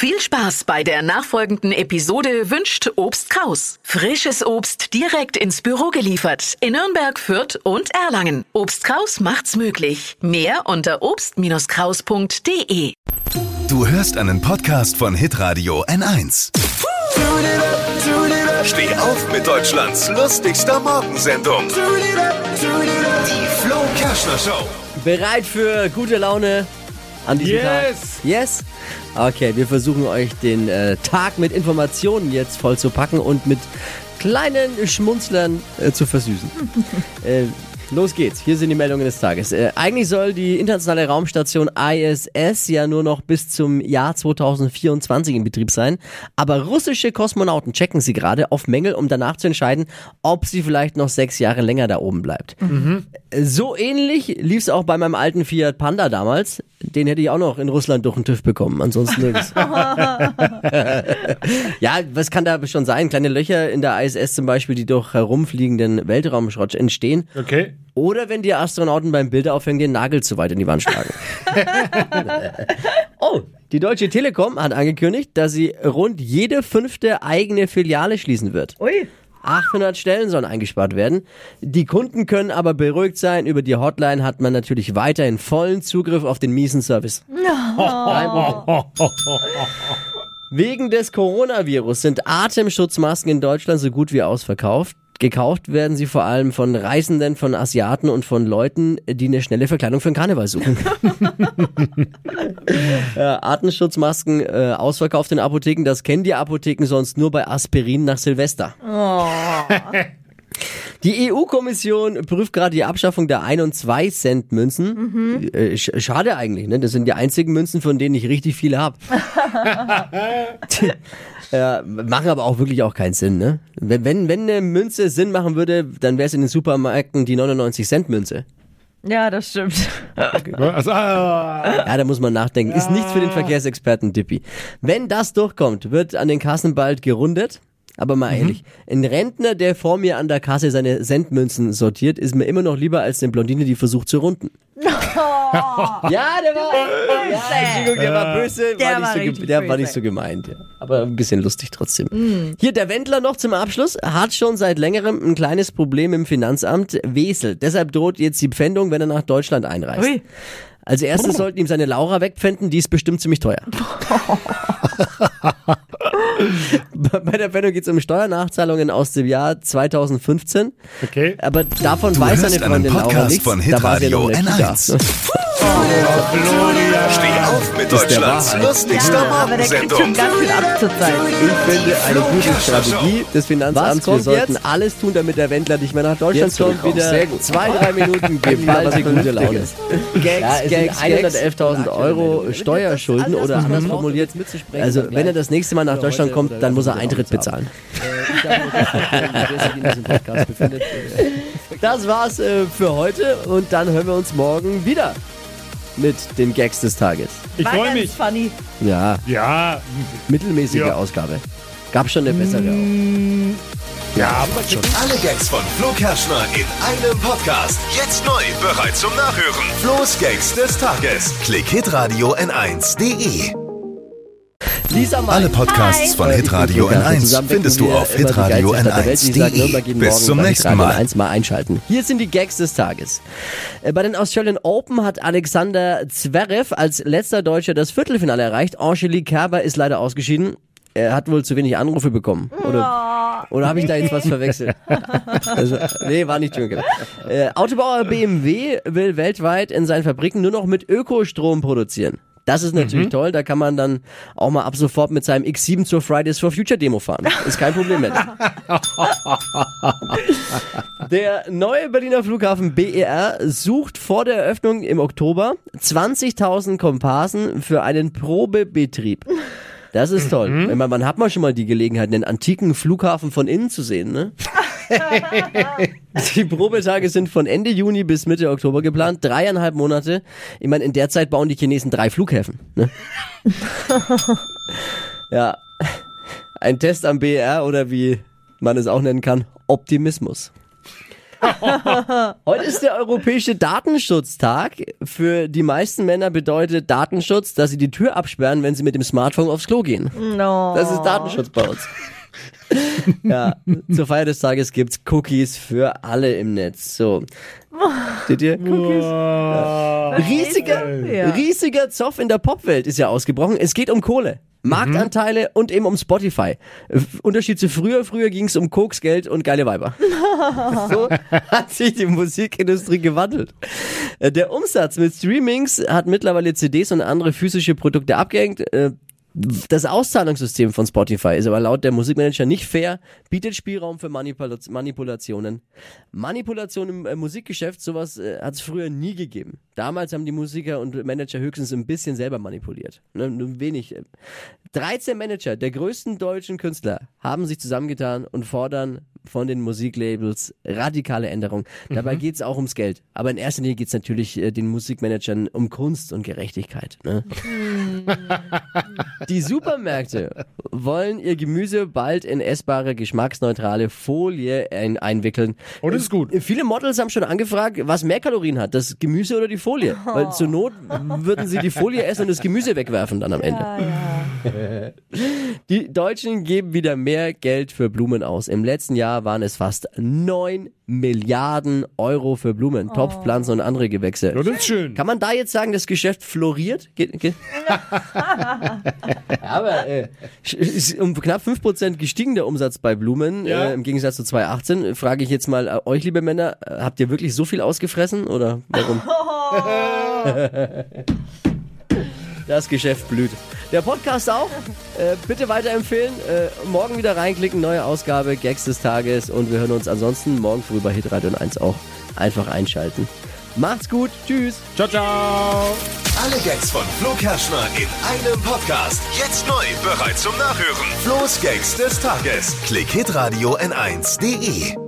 Viel Spaß bei der nachfolgenden Episode wünscht Obst Kraus. Frisches Obst direkt ins Büro geliefert in Nürnberg, Fürth und Erlangen. Obst Kraus macht's möglich. Mehr unter obst-kraus.de. Du hörst einen Podcast von Hitradio N1. Steh auf mit Deutschlands lustigster Morgensendung. Die Flo Kerschner Show. Bereit für gute Laune an diesem Yes. Tag? Yes! Okay, wir versuchen euch den äh, Tag mit Informationen jetzt voll zu packen und mit kleinen Schmunzlern äh, zu versüßen. äh, los geht's, hier sind die Meldungen des Tages. Äh, eigentlich soll die internationale Raumstation ISS ja nur noch bis zum Jahr 2024 in Betrieb sein, aber russische Kosmonauten checken sie gerade auf Mängel, um danach zu entscheiden, ob sie vielleicht noch sechs Jahre länger da oben bleibt. So ähnlich lief es auch bei meinem alten Fiat Panda damals. Den hätte ich auch noch in Russland durch den TÜV bekommen, ansonsten nirgends. ja, was kann da schon sein? Kleine Löcher in der ISS zum Beispiel, die durch herumfliegenden Weltraumschrott entstehen. Okay. Oder wenn die Astronauten beim Bilderaufhängen den Nagel zu weit in die Wand schlagen. oh, die Deutsche Telekom hat angekündigt, dass sie rund jede fünfte eigene Filiale schließen wird. Ui. 800 Stellen sollen eingespart werden. Die Kunden können aber beruhigt sein. Über die Hotline hat man natürlich weiterhin vollen Zugriff auf den miesen Service. Problem. Wegen des Coronavirus sind Atemschutzmasken in Deutschland so gut wie ausverkauft. Gekauft werden sie vor allem von Reisenden, von Asiaten und von Leuten, die eine schnelle Verkleidung für den Karneval suchen. ja, Atemschutzmasken äh, ausverkauft in Apotheken, das kennen die Apotheken sonst nur bei Aspirin nach Silvester. Die EU-Kommission prüft gerade die Abschaffung der 1- und 2-Cent-Münzen. Äh, sch- schade eigentlich, ne? Das sind die einzigen Münzen, von denen ich richtig viele habe. ja, machen aber auch wirklich auch keinen Sinn, ne? Wenn, wenn, wenn eine Münze Sinn machen würde, dann wäre es in den Supermärkten die 99-Cent-Münze. Ja, das stimmt. Also, ah, Ja, da muss man nachdenken. Ist nichts für den Verkehrsexperten Dippi. Wenn das durchkommt, wird an den Kassen bald gerundet. Aber mal ehrlich, ein Rentner, der vor mir an der Kasse seine Centmünzen sortiert, ist mir immer noch lieber als eine Blondine, die versucht zu runden. ja, der war, ja, Entschuldigung, der war böse, Der war war nicht so, der war böse. nicht so gemeint. Ja. Aber ein bisschen lustig trotzdem. Hier, der Wendler noch zum Abschluss, hat schon seit längerem ein kleines Problem im Finanzamt Wesel. Deshalb droht jetzt die Pfändung, wenn er nach Deutschland einreist. Ui. Als erstes sollten ihm seine Laura wegpfänden, die ist bestimmt ziemlich teuer. Bei der Pfändung geht es um Steuernachzahlungen aus dem Jahr 2015. okay. Aber davon Du weiß einen Freundin Laura Podcast nichts. von da war sie ja noch. N1. Steh auf mit Ist der Deutschlands Wahrheit. lustigster Ja, aber der kriegt Morgensendung. Ich finde eine gute Strategie des Finanzamts. Wir sollten jetzt? alles tun, damit der Wendler nicht mehr nach Deutschland Jetzt kommt wieder Sehr gut. Zwei, drei Minuten geballte gute Laune. Gags, Gags, 111.000 Euro Steuerschulden oder anders formuliert. mitzusprechen, Also wenn er das nächste Mal nach Deutschland kommt, dann muss er Eintritt bezahlen. Befindet. Das war's äh, für heute und dann hören wir uns morgen wieder mit den Gags des Tages. Ich freue mich. funny. Ja, Ja, mittelmäßige Ja. Ausgabe. Gab schon eine bessere auch. ja, aber Schon alle Gags von Flo Kerschner in einem Podcast. Jetzt neu, bereit zum Nachhören. Flo's Gags des Tages. Klick Hitradio N1.de. Lisa. Alle Podcasts von Hitradio N1 findest du auf hitradio N1.de. Bis zum nächsten Mal. Eins mal einschalten. Hier sind die Gags des Tages. Äh, Bei den Australian Open hat Alexander Zverev als letzter Deutscher das Viertelfinale erreicht. Angelique Kerber ist leider ausgeschieden. Er hat wohl zu wenig Anrufe bekommen. Oder, oder habe ich da jetzt was verwechselt? Also, nee, war nicht schön. Äh, Autobauer BMW will weltweit in seinen Fabriken nur noch mit Ökostrom produzieren. Das ist natürlich toll, da kann man dann auch mal ab sofort mit seinem X7 zur Fridays for Future Demo fahren. Ist kein Problem mehr. Der neue Berliner Flughafen BER sucht vor der Eröffnung im Oktober 20.000 Komparsen für einen Probebetrieb. Das ist toll. Ich meine, wann hat man schon mal die Gelegenheit, einen antiken Flughafen von innen zu sehen, ne? Die Probetage sind von Ende Juni bis Mitte Oktober geplant, dreieinhalb Monate. Ich meine, in der Zeit bauen die Chinesen drei Flughäfen. Ne? ja, ein Test am BER oder wie man es auch nennen kann, Optimismus. Heute ist der Europäische Datenschutztag. Für die meisten Männer bedeutet Datenschutz, dass sie die Tür absperren, wenn sie mit dem Smartphone aufs Klo gehen. No. Das ist Datenschutz bei uns. ja, zur Feier des Tages gibt's Cookies für alle im Netz. So. Seht ihr? Cookies? Ja. Riesiger, Ja. riesiger Zoff in der Popwelt ist ja ausgebrochen. Es geht um Kohle. Marktanteile und eben um Spotify. Äh, Unterschied zu früher. Früher ging's um Koks, Geld und geile Weiber. so hat sich die Musikindustrie gewandelt. Äh, Der Umsatz mit Streamings hat mittlerweile CDs und andere physische Produkte abgehängt. Das Auszahlungssystem von Spotify ist aber laut der Musikmanager nicht fair, bietet Spielraum für Manipula Manipulationen. Manipulation im äh, Musikgeschäft, sowas äh, hat es früher nie gegeben. Damals haben die Musiker und Manager höchstens ein bisschen selber manipuliert. Ne, nur wenig. 13 Manager der größten deutschen Künstler haben sich zusammengetan und fordern von den Musiklabels radikale Änderungen. Dabei geht es auch ums Geld. Aber in erster Linie geht es natürlich äh, den Musikmanagern um Kunst und Gerechtigkeit. Ne? Die Supermärkte wollen ihr Gemüse bald in essbare, geschmacksneutrale Folie ein einwickeln. Oh, das ist gut. Viele Models haben schon angefragt, was mehr Kalorien hat, das Gemüse oder die Folie. Weil zur Not würden sie die Folie essen und das Gemüse wegwerfen dann am Ende. Ja, ja. Die Deutschen geben wieder mehr Geld für Blumen aus. Im letzten Jahr waren es fast 9 Milliarden Euro für Blumen, Topfpflanzen und andere Gewächse. Ja, das ist schön. Kann man da jetzt sagen, das Geschäft floriert? Geht? ja, aber äh, ist um knapp 5% gestiegen der Umsatz bei Blumen Ja. äh, im Gegensatz zu 2018. Frage ich jetzt mal äh, euch, liebe Männer, äh, habt ihr wirklich so viel ausgefressen oder warum? Das Geschäft blüht. Der Podcast auch. Äh, bitte weiterempfehlen. Äh, morgen wieder reinklicken. Neue Ausgabe, Gags des Tages. Und wir hören uns ansonsten morgen früh bei Hitradio 1 auch. Einfach einschalten. Macht's gut. Tschüss. Ciao, ciao. Alle Gags von Flo Kerschner in einem Podcast. Jetzt neu, bereit zum Nachhören. Flo's Gags des Tages. Klick Hitradio N1.de.